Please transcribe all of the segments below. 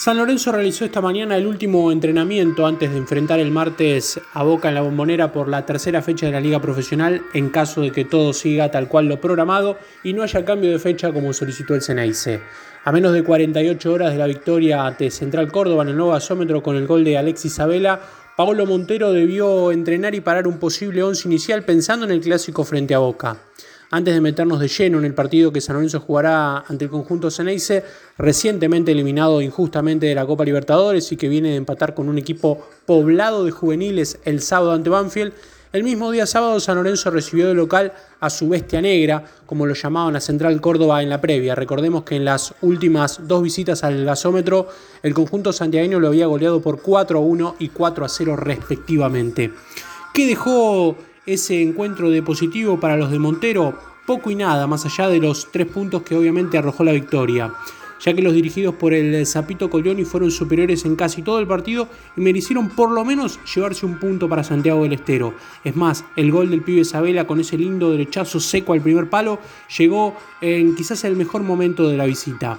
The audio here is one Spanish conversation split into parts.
San Lorenzo realizó esta mañana el último entrenamiento antes de enfrentar el martes a Boca en la bombonera por la tercera fecha de la Liga Profesional en caso de que todo siga tal cual lo programado y no haya cambio de fecha como solicitó el Ceneice. A menos de 48 horas de la victoria ante Central Córdoba en el nuevo asómetro con el gol de Alexis Sabela, Paolo Montero debió entrenar y parar un posible once inicial pensando en el clásico frente a Boca. Antes de meternos de lleno en el partido que San Lorenzo jugará ante el conjunto Ceneice, recientemente eliminado injustamente de la Copa Libertadores y que viene de empatar con un equipo poblado de juveniles el sábado ante Banfield, el mismo día sábado San Lorenzo recibió de local a su bestia negra, como lo llamaban a Central Córdoba en la previa. Recordemos que en las últimas dos visitas al gasómetro, el conjunto santiagueño lo había goleado por 4 a 1 y 4 a 0 respectivamente. ¿Qué dejó ese encuentro de positivo para los de Montero, poco y nada, más allá de los tres puntos que obviamente arrojó la victoria, ya que los dirigidos por el Zapito Colioni fueron superiores en casi todo el partido y merecieron por lo menos llevarse un punto para Santiago del Estero. Es más, el gol del pibe Isabela con ese lindo derechazo seco al primer palo llegó en quizás el mejor momento de la visita.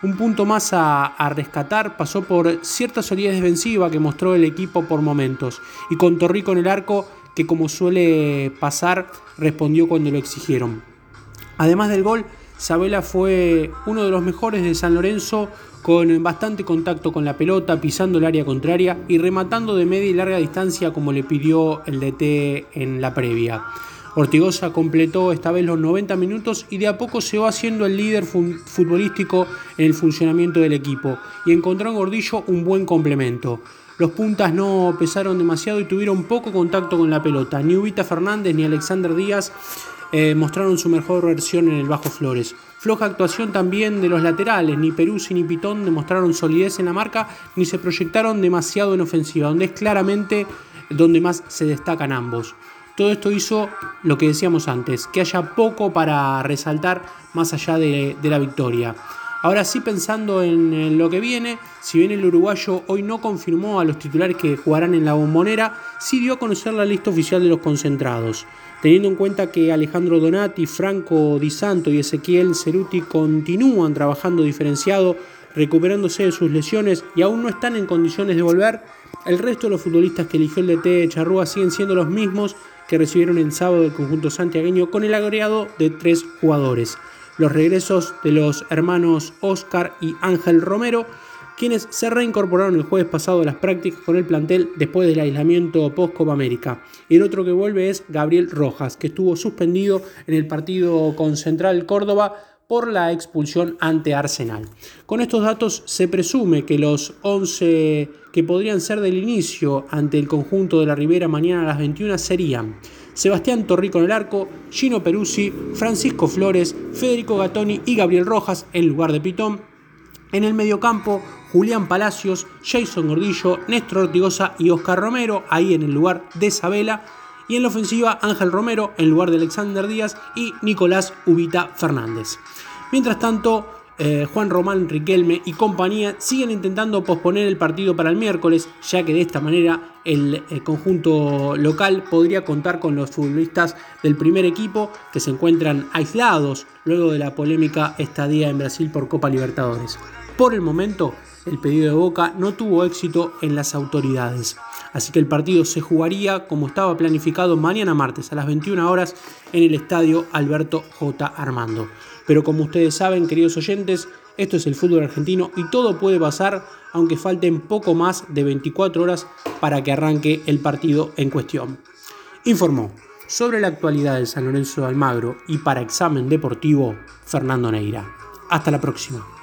Un punto más a, a, rescatar pasó por cierta solidez defensiva que mostró el equipo por momentos y con Torrico en el arco que como suele pasar respondió cuando lo exigieron. Además del gol, Sabela fue uno de los mejores de San Lorenzo con bastante contacto con la pelota, pisando el área contraria y rematando de media y larga distancia como le pidió el DT en la previa. Ortigosa completó esta vez los 90 minutos y de a poco se va haciendo el líder futbolístico en el funcionamiento del equipo y encontró en Gordillo un buen complemento. Los puntas no pesaron demasiado y tuvieron poco contacto con la pelota. Ni Ubita Fernández ni Alexander Díaz eh, mostraron su mejor versión en el Bajo Flores. Floja actuación también de los laterales, ni Peruzzi ni Pitón demostraron solidez en la marca, ni se proyectaron demasiado en ofensiva, donde es claramente donde más se destacan ambos. Todo esto hizo lo que decíamos antes, que haya poco para resaltar más allá de la victoria. Ahora sí, pensando en, lo que viene, si bien el uruguayo hoy no confirmó a los titulares que jugarán en la bombonera, sí dio a conocer la lista oficial de los concentrados. Teniendo en cuenta que Alejandro Donati, Franco Di Santo y Ezequiel Ceruti continúan trabajando diferenciado, recuperándose de sus lesiones y aún no están en condiciones de volver, el resto de los futbolistas que eligió el DT Charrúa siguen siendo los mismos que recibieron el sábado del conjunto santiagueño con el agregado de tres jugadores los regresos de los hermanos Oscar y Ángel Romero, quienes se reincorporaron el jueves pasado a las prácticas con el plantel después del aislamiento post-Copa América. Y el otro que vuelve es Gabriel Rojas, que estuvo suspendido en el partido con Central Córdoba por la expulsión ante Arsenal. Con estos datos se presume que los 11 que podrían ser del inicio ante el conjunto de la Ribera mañana a las 21 serían Sebastián Torrico en el arco, Gino Peruzzi, Francisco Flores, Federico Gattoni y Gabriel Rojas en lugar de Pitón. En el mediocampo, Julián Palacios, Jason Gordillo, Néstor Ortigosa y Oscar Romero, ahí en el lugar de Isabela. Y en la ofensiva, Ángel Romero en lugar de Alexander Díaz y Nicolás Ubita Fernández. Mientras tanto, eh, Juan Román Riquelme y compañía siguen intentando posponer el partido para el miércoles, ya que de esta manera el, el, conjunto local podría contar con los futbolistas del primer equipo que se encuentran aislados luego de la polémica estadía en Brasil por Copa Libertadores. Por el momento, el pedido de Boca no tuvo éxito en las autoridades. Así que el partido se jugaría como estaba planificado mañana martes a las 21 horas en el estadio Alberto J. Armando. Pero como ustedes saben, queridos oyentes, esto es el fútbol argentino y todo puede pasar aunque falten poco más de 24 horas para que arranque el partido en cuestión. Informó sobre la actualidad del San Lorenzo de Almagro y para examen deportivo, Fernando Neira. Hasta la próxima.